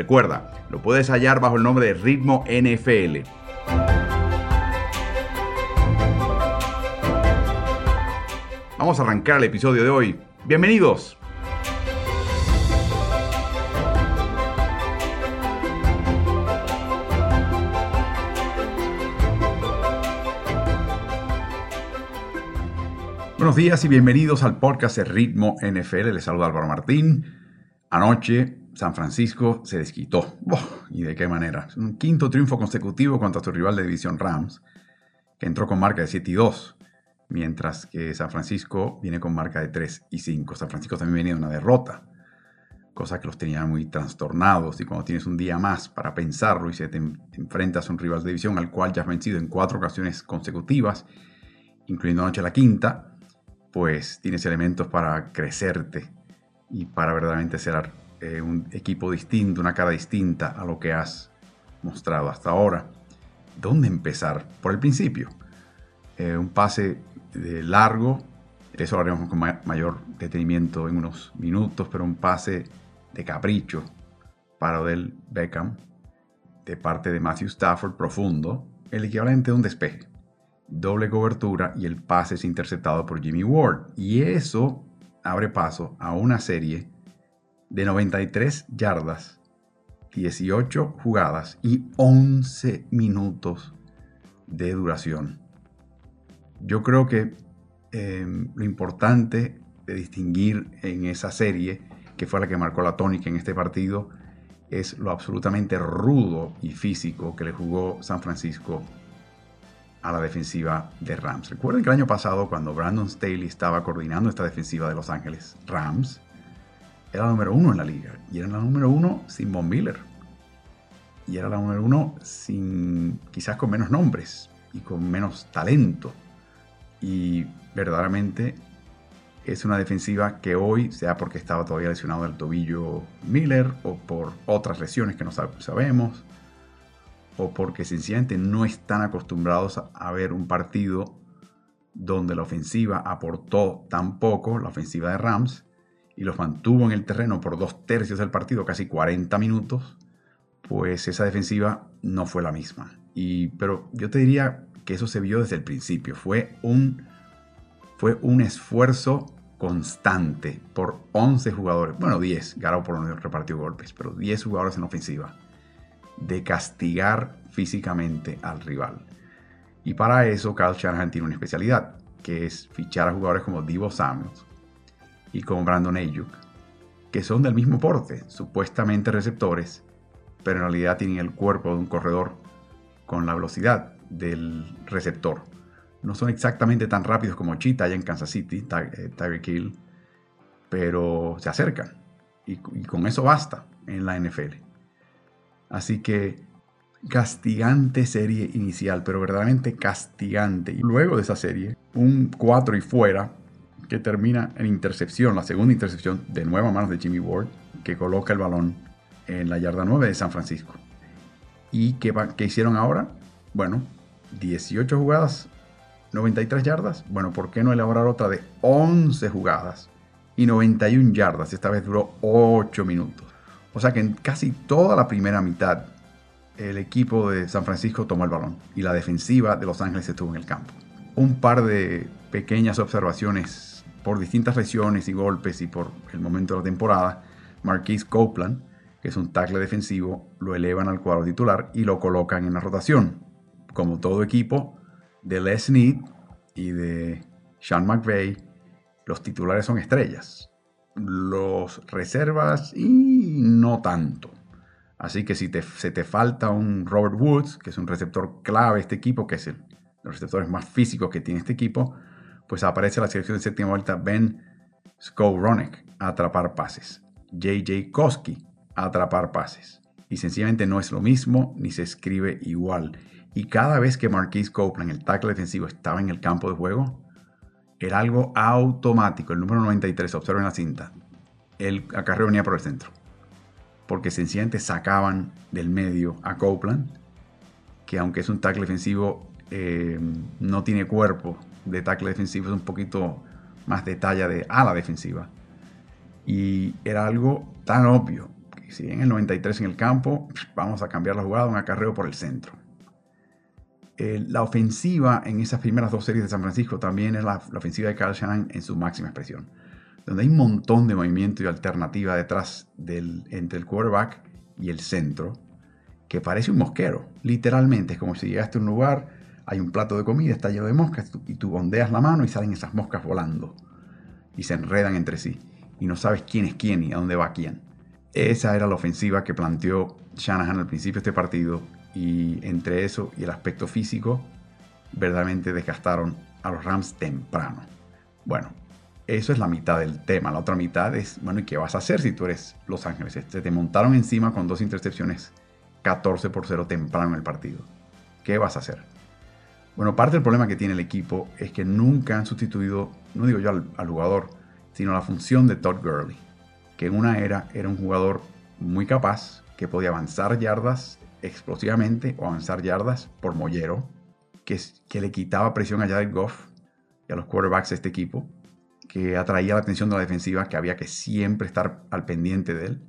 Recuerda, lo puedes hallar bajo el nombre de Ritmo NFL. Vamos a arrancar el episodio de hoy. Bienvenidos. Buenos días y bienvenidos al podcast de Ritmo NFL. Les saluda Álvaro Martín. Anoche San Francisco se desquitó. ¿Y de qué manera? Un quinto triunfo consecutivo contra su rival de división Rams, que entró con marca de 7 y 2, mientras que San Francisco viene con marca de 3 y 5. San Francisco también venía de una derrota, cosa que los tenía muy trastornados. Y cuando tienes un día más para pensarlo y se te enfrentas a un rival de división al cual ya has vencido en cuatro ocasiones consecutivas, incluyendo anoche la quinta, pues tienes elementos para crecerte y para verdaderamente ser eh, un equipo distinto, una cara distinta a lo que has mostrado hasta ahora. ¿Dónde empezar? Por el principio. Eh, un pase de largo, eso lo haremos con mayor detenimiento en unos minutos, pero un pase de capricho para Odell Beckham de parte de Matthew Stafford profundo, el equivalente de un despeje. Doble cobertura y el pase es interceptado por Jimmy Ward. Y eso abre paso a una serie de 93 yardas, 18 jugadas y 11 minutos de duración. Yo creo que em, lo importante de distinguir en esa serie, que fue la que marcó la tónica en este partido, es lo absolutamente rudo y físico que le jugó San Francisco a la defensiva de Rams. Recuerden que el año pasado, cuando Brandon Staley estaba coordinando esta defensiva de Los Ángeles Rams, era la número uno en la liga. Y era la número uno sin Von Miller. Y era la número uno sin, quizás con menos nombres y con menos talento. Y verdaderamente es una defensiva que hoy, sea porque estaba todavía lesionado del tobillo Miller o por otras lesiones que no sabemos, o porque sencillamente no están acostumbrados a ver un partido donde la ofensiva aportó tan poco, la ofensiva de Rams, y los mantuvo en el terreno por dos tercios del partido, casi 40 minutos, pues esa defensiva no fue la misma. Y, pero yo te diría que eso se vio desde el principio. Fue un, fue un esfuerzo constante por 11 jugadores, bueno 10, por no repartió golpes, pero 10 jugadores en ofensiva, de castigar físicamente al rival. Y para eso Kyle Shanahan tiene una especialidad, que es fichar a jugadores como Divo Samuels, y como Brandon Ayuk, que son del mismo porte, supuestamente receptores, pero en realidad tienen el cuerpo de un corredor con la velocidad del receptor. No son exactamente tan rápidos como Cheetah allá en Kansas City, eh, Tyreek Hill, pero se acercan. Y, y con eso basta en la NFL. Así que castigante serie inicial, pero verdaderamente castigante. Y luego de esa serie, un 4 y fuera que termina en intercepción, la segunda intercepción de nuevo a manos de Jimmy Ward, que coloca el balón en la yarda 9 de San Francisco. ¿Y qué, hicieron ahora? Bueno, 18 jugadas, 93 yardas. Bueno, ¿por qué no elaborar otra de 11 jugadas y 91 yardas? Esta vez duró 8 minutos. O sea que en casi toda la primera mitad el equipo de San Francisco tomó el balón y la defensiva de Los Ángeles estuvo en el campo. Un par de pequeñas observaciones por distintas lesiones y golpes y por el momento de la temporada, Marquise Copeland, que es un tackle defensivo, lo elevan al cuadro titular y lo colocan en la rotación. Como todo equipo de Les Need y de Sean McVay, los titulares son estrellas. Los reservas y no tanto. Así que si te, se te falta un Robert Woods, que es un receptor clave de este equipo, que es el, los receptores más físicos que tiene este equipo, pues aparece la selección de séptima vuelta Ben Skowronek a atrapar pases. JJ Koski a atrapar pases. Y sencillamente no es lo mismo ni se escribe igual. Y cada vez que Marquise Copeland, el tackle defensivo, estaba en el campo de juego, era algo automático. El número 93, observen la cinta. El acarreo venía por el centro. Porque sencillamente sacaban del medio a Copeland, que aunque es un tackle defensivo, eh, no tiene cuerpo de tackle defensivo, es un poquito más de talla de ala defensiva. Y era algo tan obvio que si en el 93 en el campo, vamos a cambiar la jugada, un acarreo por el centro. la ofensiva en esas primeras dos series de San Francisco también es la, ofensiva de Carl Shanahan en su máxima expresión, donde hay un montón de movimiento y alternativa detrás del, entre el quarterback y el centro, que parece un mosquero, literalmente, es como si llegaste a un lugar, hay un plato de comida, está lleno de moscas, y tú bondeas la mano y salen esas moscas volando, y se enredan entre sí y no sabes quién es quién y a dónde va quién. Esa era la ofensiva que planteó Shanahan al principio de este partido y entre eso y el aspecto físico, verdaderamente desgastaron a los Rams temprano. Bueno, eso es la mitad del tema. La otra mitad es, bueno, ¿y qué vas a hacer si tú eres Los Ángeles? Se te montaron encima con dos intercepciones 14 por 0 temprano en el partido. ¿Qué vas a hacer? Bueno, parte del problema que tiene el equipo es que nunca han sustituido, no digo yo al jugador, sino la función de Todd Gurley, que en una era era un jugador muy capaz, que podía avanzar yardas explosivamente o avanzar yardas por mollero, que, le quitaba presión a Jared Goff y a los quarterbacks de este equipo, que atraía la atención de la defensiva, que había que siempre estar al pendiente de él.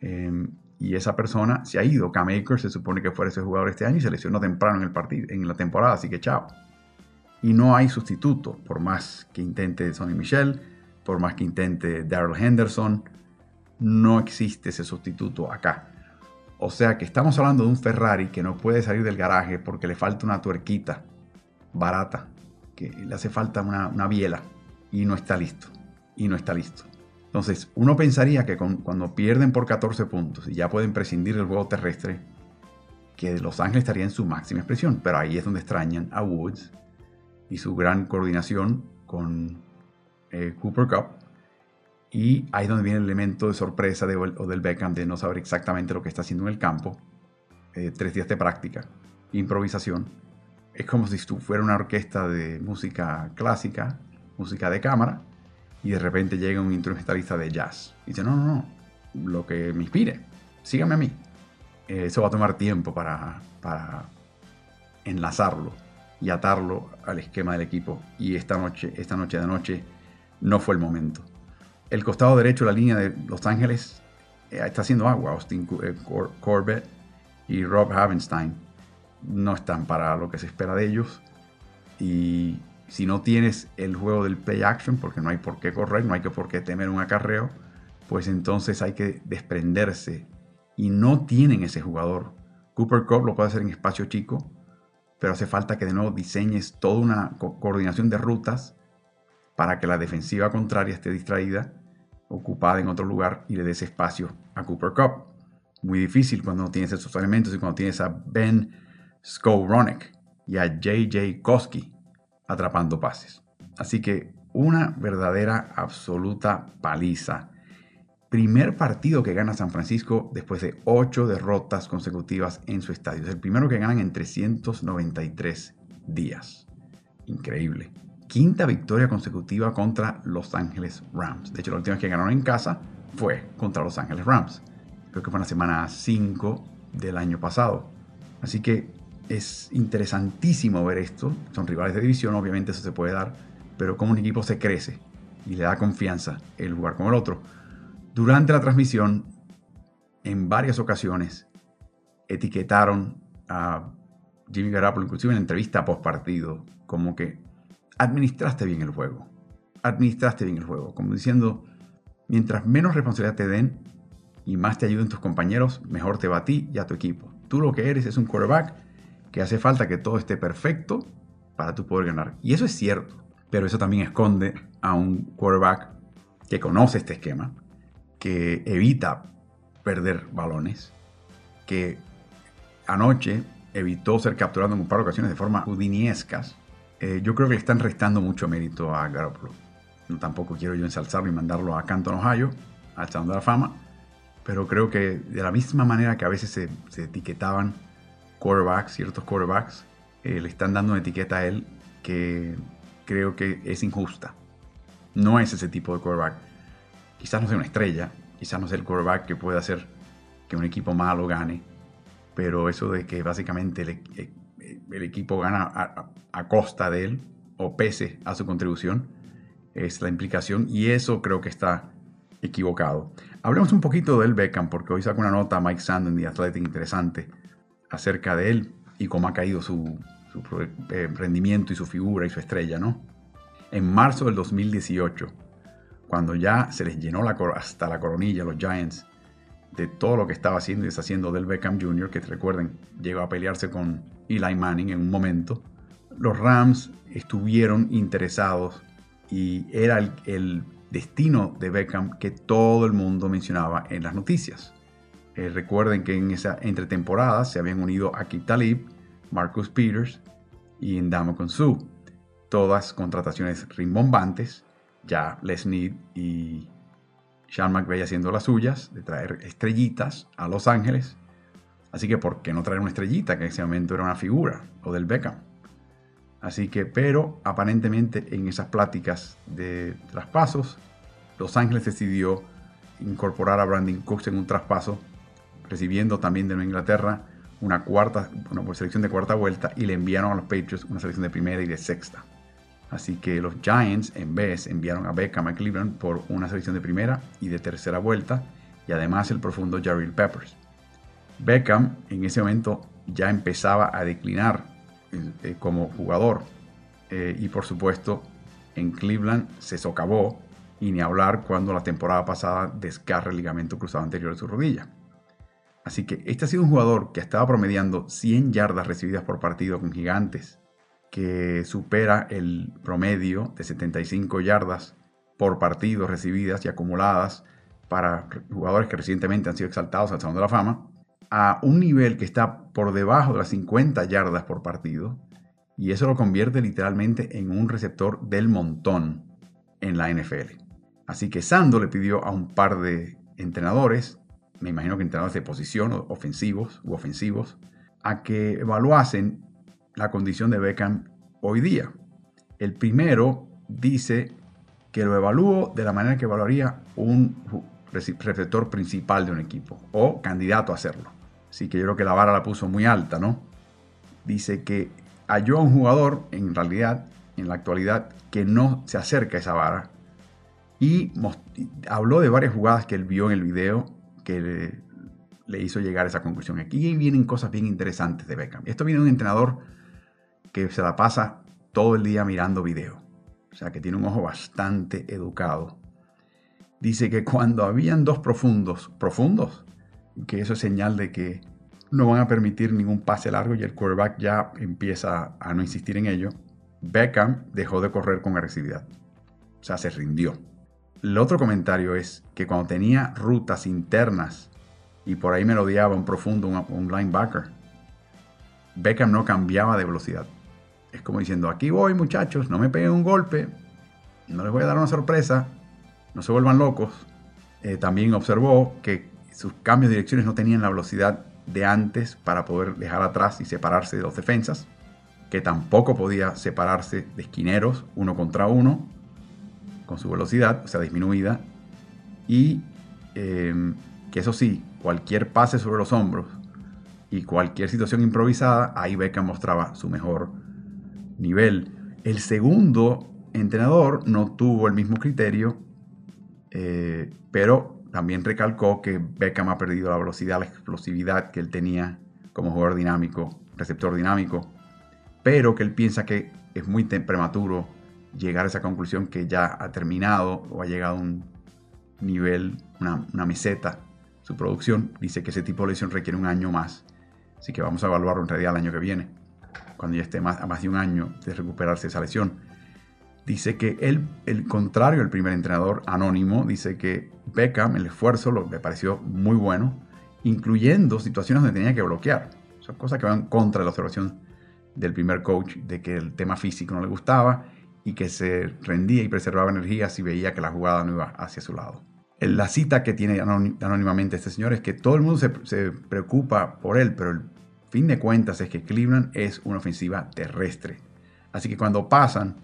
Em, y esa persona se ha ido. Cam Akers se supone que fuera ese jugador este año y se lesionó temprano en, el partido, en la temporada, así que chao. Y no hay sustituto, por más que intente Sonny Michel, por más que intente Daryl Henderson, no existe ese sustituto acá. O sea que estamos hablando de un Ferrari que no puede salir del garaje porque le falta una tuerquita barata, que le hace falta una, biela y no está listo. Y no está listo. Entonces, uno pensaría que cuando pierden por 14 puntos y ya pueden prescindir del juego terrestre, que Los Ángeles estaría en su máxima expresión, pero ahí es donde extrañan a Woods y su gran coordinación con eh, Cooper Cup. Y ahí es donde viene el elemento de sorpresa de, o del Beckham de no saber exactamente lo que está haciendo en el campo. Eh, tres días de práctica, improvisación. Es como si fuera una orquesta de música clásica, música de cámara, y de repente llega un instrumentalista de jazz. Y dice, no, no, no, lo que me inspire, sígame a mí. Eh, eso va a tomar tiempo para, para enlazarlo y atarlo al esquema del equipo. Y esta noche, esta noche de noche, no fue el momento. El costado derecho, la línea de Los Ángeles, eh, está haciendo agua. Austin eh, Corbett y Rob Havenstein no están para lo que se espera de ellos. Y si no tienes el juego del play action, porque no hay por qué correr, no hay que por qué temer un acarreo, pues entonces hay que desprenderse. Y no tienen ese jugador. Cooper Cup lo puede hacer en espacio chico, pero hace falta que de nuevo diseñes toda una coordinación de rutas para que la defensiva contraria esté distraída, ocupada en otro lugar y le des espacio a Cooper Cup. Muy difícil cuando no tienes esos elementos y cuando tienes a Ben Skowronek y a JJ Koski atrapando pases. Así que una verdadera, absoluta paliza. Primer partido que gana San Francisco después de ocho derrotas consecutivas en su estadio. Es el primero que ganan en 393 días. Increíble quinta victoria consecutiva contra Los Ángeles Rams. De hecho, la última que ganaron en casa fue contra Los Ángeles Rams. Creo que fue en la semana 5 del año pasado. Así que es interesantísimo ver esto. Son rivales de división, obviamente eso se puede dar, pero como un equipo se crece y le da confianza el jugar con el otro. Durante la transmisión, en varias ocasiones, etiquetaron a Jimmy Garoppolo, inclusive en la entrevista post partido, como que administraste bien el juego. Administraste bien el juego. Como diciendo, mientras menos responsabilidad te den y más te ayuden tus compañeros, mejor te va a ti y a tu equipo. Tú lo que eres es un quarterback que hace falta que todo esté perfecto para tú poder ganar. Y eso es cierto. Pero eso también esconde a un quarterback que conoce este esquema, que evita perder balones, que anoche evitó ser capturado en un par de ocasiones de forma udiniescas eh, yo creo que le están restando mucho mérito a Garoppolo. No, tampoco quiero yo ensalzarlo y mandarlo a Canton, Ohio, al Salón de la Fama, pero creo que de la misma manera que a veces se, etiquetaban quarterbacks, ciertos quarterbacks, eh, le están dando una etiqueta a él que creo que es injusta. No es ese tipo de quarterback. Quizás no sea una estrella, quizás no sea el quarterback que pueda hacer que un equipo malo gane, pero eso de que básicamente el, e, equipo gana a, costa de él o pese a su contribución es la implicación y eso creo que está equivocado. Hablemos un poquito del Beckham porque hoy saco una nota a Mike Sand en The Athletic interesante acerca de él y cómo ha caído su, eh, rendimiento y su figura y su estrella, ¿no? En marzo del 2018, cuando ya se les llenó hasta la coronilla a los Giants de todo lo que estaba haciendo y deshaciendo del Beckham Jr., que recuerden, llegó a pelearse con Eli Manning en un momento, los Rams estuvieron interesados y era el, destino de Beckham que todo el mundo mencionaba en las noticias. Eh, recuerden que en esa entretemporada se habían unido Akib Talib, Marcus Peters y Ndamukong Su. Todas contrataciones rimbombantes, ya Les y sean McVay haciendo las suyas, de traer estrellitas a Los Ángeles. Así que, ¿por qué no traer una estrellita que en ese momento era una figura? O del Beckham. Así que, pero aparentemente en esas pláticas de traspasos, Los Ángeles decidió incorporar a Brandon Cooks en un traspaso, recibiendo también de Nueva Inglaterra una cuarta, una selección de cuarta vuelta y le enviaron a los Patriots una selección de primera y de sexta. Así que los Giants en vez enviaron a Beckham a Cleveland por una selección de primera y de tercera vuelta y además el profundo Jarrell Peppers. Beckham en ese momento ya empezaba a declinar eh, como jugador eh, y por supuesto en Cleveland se socavó y ni hablar cuando la temporada pasada descarga el ligamento cruzado anterior de su rodilla. Así que este ha sido un jugador que estaba promediando 100 yardas recibidas por partido con gigantes, que supera el promedio de 75 yardas por partido recibidas y acumuladas para jugadores que recientemente han sido exaltados al Salón de la Fama, a un nivel que está por debajo de las 50 yardas por partido, y eso lo convierte literalmente en un receptor del montón en la NFL. Así que Sando le pidió a un par de entrenadores, me imagino que entrenadores de posición, ofensivos u ofensivos, a que evaluasen la condición de Beckham hoy día. El primero dice que lo evalúo de la manera que evaluaría un receptor principal de un equipo o candidato a hacerlo. Así que yo creo que la vara la puso muy alta, ¿no? Dice que halló un jugador, en realidad, en la actualidad, que no se acerca a esa vara. Y habló de varias jugadas que él vio en el video que le, le hizo llegar a esa conclusión. Aquí vienen cosas bien interesantes de Beckham. Esto viene de un entrenador que se la pasa todo el día mirando video. O sea, que tiene un ojo bastante educado. Dice que cuando habían dos profundos, profundos, que eso es señal de que no van a permitir ningún pase largo y el quarterback ya empieza a no insistir en ello, Beckham dejó de correr con agresividad. O sea, se rindió. El otro comentario es que cuando tenía rutas internas y por ahí me lo odiaba un profundo, un, un linebacker, Beckham no cambiaba de velocidad. Es como diciendo, aquí voy muchachos, no me peguen un golpe, no les voy a dar una sorpresa, no se vuelvan locos. Eh, también observó que sus cambios de direcciones no tenían la velocidad de antes para poder dejar atrás y separarse de los defensas, que tampoco podía separarse de esquineros uno contra uno con su velocidad, o sea, disminuida, y em, que eso sí, cualquier pase sobre los hombros y cualquier situación improvisada, ahí Beckham mostraba su mejor nivel. El segundo entrenador no tuvo el mismo criterio, eh, pero también recalcó que Beckham ha perdido la velocidad, la explosividad que él tenía como jugador dinámico, receptor dinámico, pero que él piensa que es muy prematuro llegar a esa conclusión que ya ha terminado o ha llegado a un nivel, una, una meseta, su producción. Dice que ese tipo de lesión requiere un año más, así que vamos a evaluarlo en realidad el año que viene cuando ya esté más, a más de un año de recuperarse esa lesión. Dice que él, el contrario, el primer entrenador anónimo, dice que Beckham, el esfuerzo, lo, le pareció muy bueno, incluyendo situaciones donde tenía que bloquear. Son cosas que van contra la observación del primer coach de que el tema físico no le gustaba y que se rendía y preservaba energía si veía que la jugada no iba hacia su lado. La cita que tiene anónimamente este señor es que todo el mundo se, preocupa por él, pero el fin de cuentas es que Cleveland es una ofensiva terrestre. Así que cuando pasan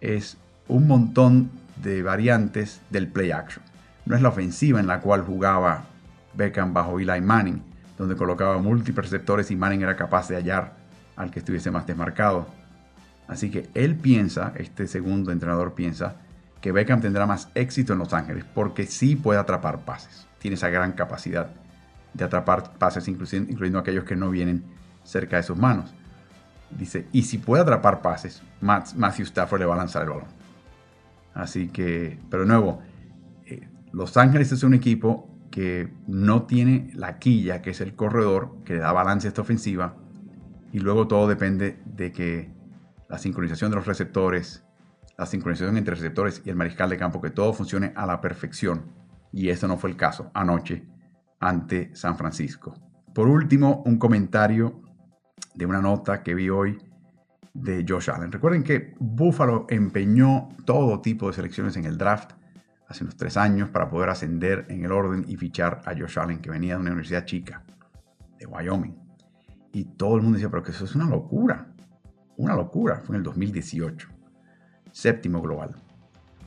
es un montón de variantes del play action. No es la ofensiva en la cual jugaba Beckham bajo Eli Manning, donde colocaba múltiples receptores y Manning era capaz de hallar al que estuviese más desmarcado. Así que él piensa, este segundo entrenador piensa, que Beckham tendrá más éxito en Los Ángeles porque sí puede atrapar pases. Tiene esa gran capacidad de atrapar pases, incluyendo aquellos que no vienen cerca de sus manos. Dice, y si puede atrapar pases, Matthew Stafford le va a lanzar el balón. Así que, pero de nuevo, eh, Los Ángeles es un equipo que no tiene la quilla, que es el corredor, que le da balance a esta ofensiva. Y luego todo depende de que la sincronización de los receptores, la sincronización entre receptores y el mariscal de campo, que todo funcione a la perfección. Y eso no fue el caso anoche ante San Francisco. Por último, un comentario de una nota que vi hoy de Josh Allen. Recuerden que Buffalo empeñó todo tipo de selecciones en el draft hace unos tres años para poder ascender en el orden y fichar a Josh Allen, que venía de una universidad chica, de Wyoming. Y todo el mundo decía, pero que eso es una locura. Una locura. Fue en el 2018. Séptimo global.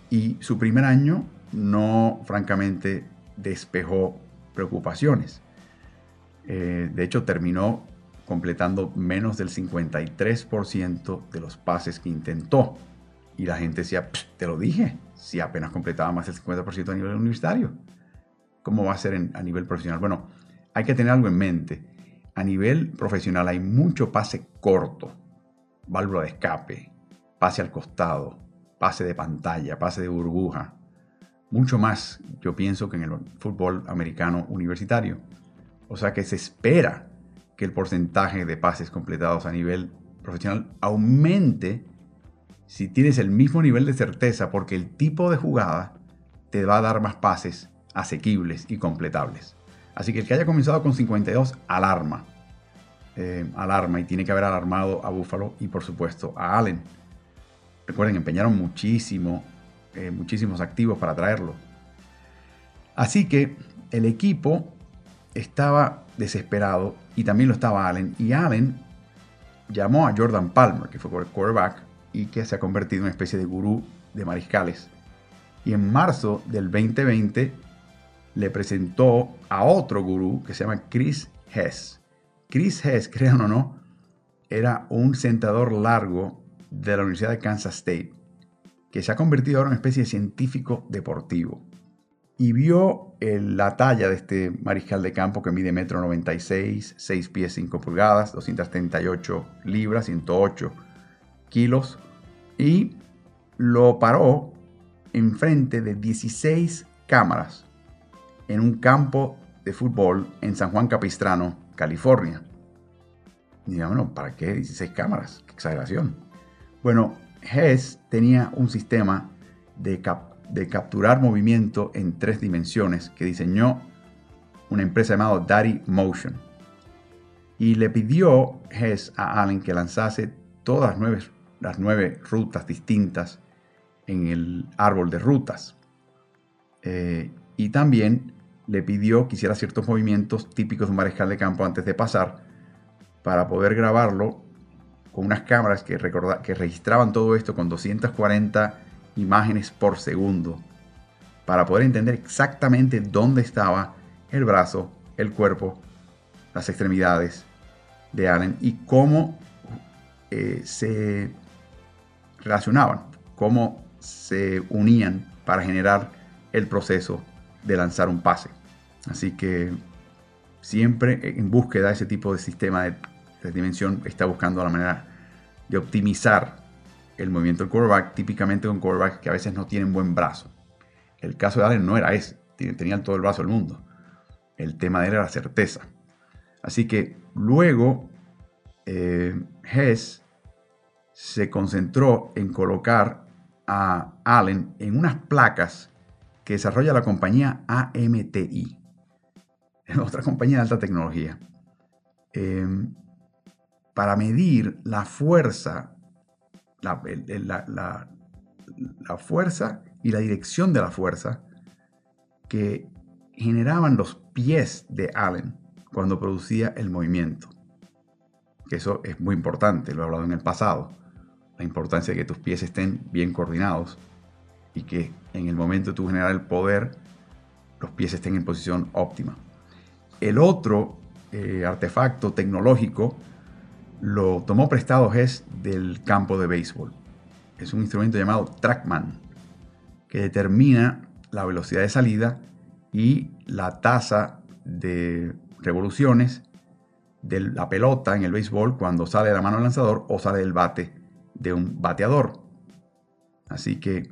Y su primer año no, francamente, despejó preocupaciones. Eh, de hecho, terminó completando menos del 53% de los pases que intentó. Y la gente decía, te lo dije, si apenas completaba más del 50% a nivel universitario. ¿Cómo va a ser a nivel profesional? Bueno, hay que tener algo en mente. A nivel profesional hay mucho pase corto, válvula de escape, pase al costado, pase de pantalla, pase de burbuja. Mucho más, yo pienso, que en el fútbol americano universitario. O sea que se espera que el porcentaje de pases completados a nivel profesional aumente si tienes el mismo nivel de certeza, porque el tipo de jugada te va a dar más pases asequibles y completables. Así que el que haya comenzado con 52, alarma. Eh, alarma y tiene que haber alarmado a Buffalo y por supuesto a Allen. Recuerden, empeñaron muchísimo, eh, muchísimos activos para traerlo. Así que el equipo estaba desesperado y también lo estaba Allen. Y Allen llamó a Jordan Palmer, que fue quarterback y que se ha convertido en una especie de gurú de mariscales. Y en marzo del 2020 le presentó a otro gurú que se llama Chris Hess. Chris Hess, crean o no, era un sentador largo de la Universidad de Kansas State, que se ha convertido ahora en una especie de científico deportivo. Y vio la talla de este mariscal de campo que mide metro 96, 6 pies 5 pulgadas, 238 libras, 108 kilos y lo paró enfrente de 16 cámaras en un campo de fútbol en San Juan Capistrano, California. Y ¿para qué 16 cámaras? Qué exageración. Bueno, Hess tenía un sistema de, de capturar movimiento en tres dimensiones que diseñó una empresa llamada Daddy Motion. Y le pidió Hess a Allen que lanzase todas las nueve, las nueve rutas distintas en el árbol de rutas. Eh, y también le pidió que hiciera ciertos movimientos típicos de un mariscal de campo antes de pasar para poder grabarlo con unas cámaras que, que registraban todo esto con 240 imágenes por segundo para poder entender exactamente dónde estaba el brazo, el cuerpo, las extremidades de Allen y cómo eh, se relacionaban, cómo se unían para generar el proceso de lanzar un pase. Así que siempre en búsqueda de ese tipo de sistema de, de dimensión está buscando la manera de optimizar el movimiento del quarterback, típicamente con quarterbacks que a veces no tienen buen brazo. El caso de Allen no era ese, tenían todo el brazo del mundo. El tema de él era la certeza. Así que luego eh, Hess se concentró en colocar a Allen en unas placas que desarrolla la compañía AMTI, otra compañía de alta tecnología, eh, para medir la fuerza la, fuerza y la dirección de la fuerza que generaban los pies de Allen cuando producía el movimiento. Que eso es muy importante, lo he hablado en el pasado. La importancia de que tus pies estén bien coordinados y que en el momento de tu generar el poder, los pies estén en posición óptima. El otro eh, artefacto tecnológico lo tomó prestado es del campo de béisbol. Es un instrumento llamado Trackman, que determina la velocidad de salida y la tasa de revoluciones de la pelota en el béisbol cuando sale de la mano del lanzador o sale del bate de un bateador. Así que,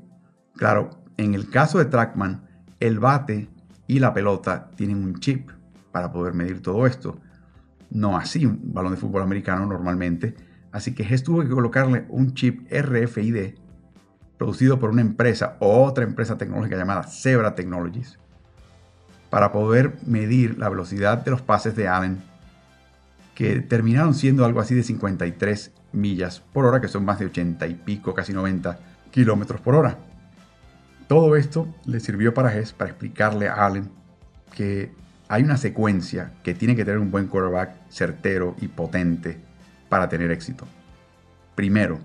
claro, en el caso de Trackman, el bate y la pelota tienen un chip para poder medir todo esto. No así un balón de fútbol americano normalmente. Así que Hess tuvo que colocarle un chip RFID producido por una empresa o otra empresa tecnológica llamada Zebra Technologies para poder medir la velocidad de los pases de Allen que terminaron siendo algo así de 53 millas por hora, que son más de 80 y pico, casi 90 kilómetros por hora. Todo esto le sirvió para Hess para explicarle a Allen que hay una secuencia que tiene que tener un buen quarterback certero y potente para tener éxito. Primero,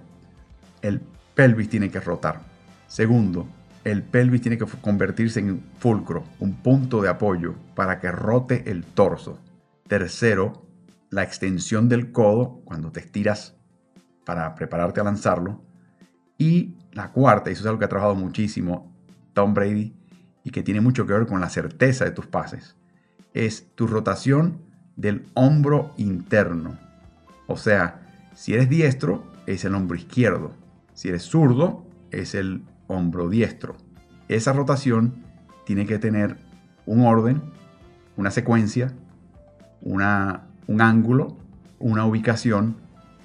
el pelvis tiene que rotar. Segundo, el pelvis tiene que convertirse en fulcro, un punto de apoyo para que rote el torso. Tercero, la extensión del codo cuando te estiras para prepararte a lanzarlo. Y la cuarta, y eso es algo que ha trabajado muchísimo Tom Brady y que tiene mucho que ver con la certeza de tus pases, es tu rotación del hombro interno. O sea, si eres diestro, es el hombro izquierdo. Si eres zurdo, es el hombro diestro. Esa rotación tiene que tener un orden, una secuencia, una, un ángulo, una ubicación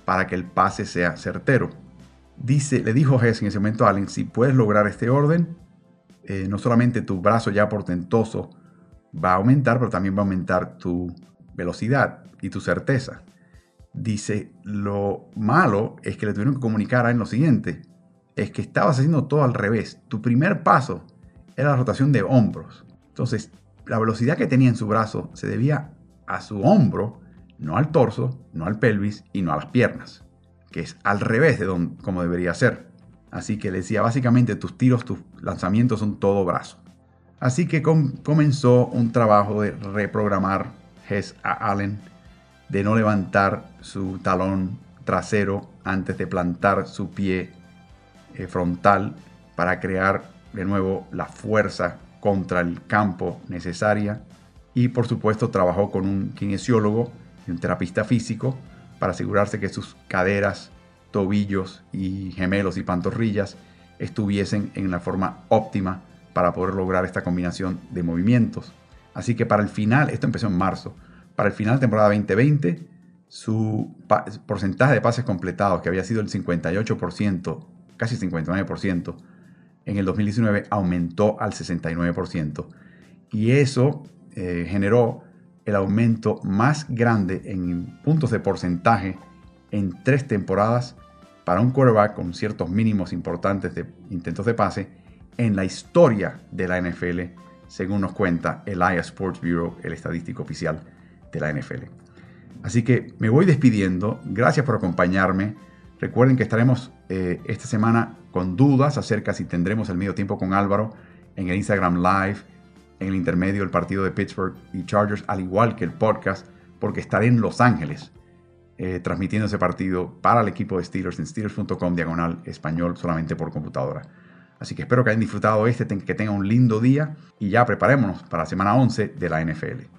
para que el pase sea certero. Dice, le dijo Hess en ese momento a Allen, si puedes lograr este orden, eh, no solamente tu brazo ya portentoso va a aumentar, pero también va a aumentar tu velocidad y tu certeza. Dice, lo malo es que le tuvieron que comunicar a él lo siguiente, es que estabas haciendo todo al revés. Tu primer paso era la rotación de hombros. Entonces, la velocidad que tenía en su brazo se debía a su hombro, no al torso, no al pelvis y no a las piernas, que es al revés de como debería ser. Así que le decía, básicamente tus tiros, tus lanzamientos son todo brazo. Así que comenzó un trabajo de reprogramar Hess a Allen, de no levantar su talón trasero antes de plantar su pie eh, frontal para crear de nuevo la fuerza contra el campo necesaria. Y por supuesto trabajó con un kinesiólogo y un terapista físico para asegurarse que sus caderas, tobillos y gemelos y pantorrillas estuviesen en la forma óptima para poder lograr esta combinación de movimientos. Así que para el final, esto empezó en marzo, para el final de temporada 2020, su porcentaje de pases completados, que había sido el 58% casi 59%, en el 2019 aumentó al 69%. Y eso eh, generó el aumento más grande en puntos de porcentaje en tres temporadas para un quarterback con ciertos mínimos importantes de intentos de pase en la historia de la NFL, según nos cuenta el IA Sports Bureau, el estadístico oficial de la NFL. Así que me voy despidiendo. Gracias por acompañarme. Recuerden que estaremos eh, esta semana con dudas acerca si tendremos el medio tiempo con Álvaro en el Instagram Live, en el intermedio del partido de Pittsburgh y Chargers, al igual que el podcast, porque estaré en Los Ángeles eh, transmitiendo ese partido para el equipo de Steelers en steelers.com diagonal español solamente por computadora. Así que espero que hayan disfrutado este, que tengan un lindo día y ya preparémonos para la semana 11 de la NFL.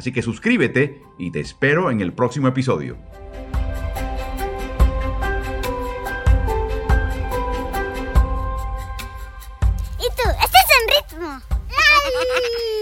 Así que suscríbete y te espero en el próximo episodio. ¿Y tú? Este ritmo?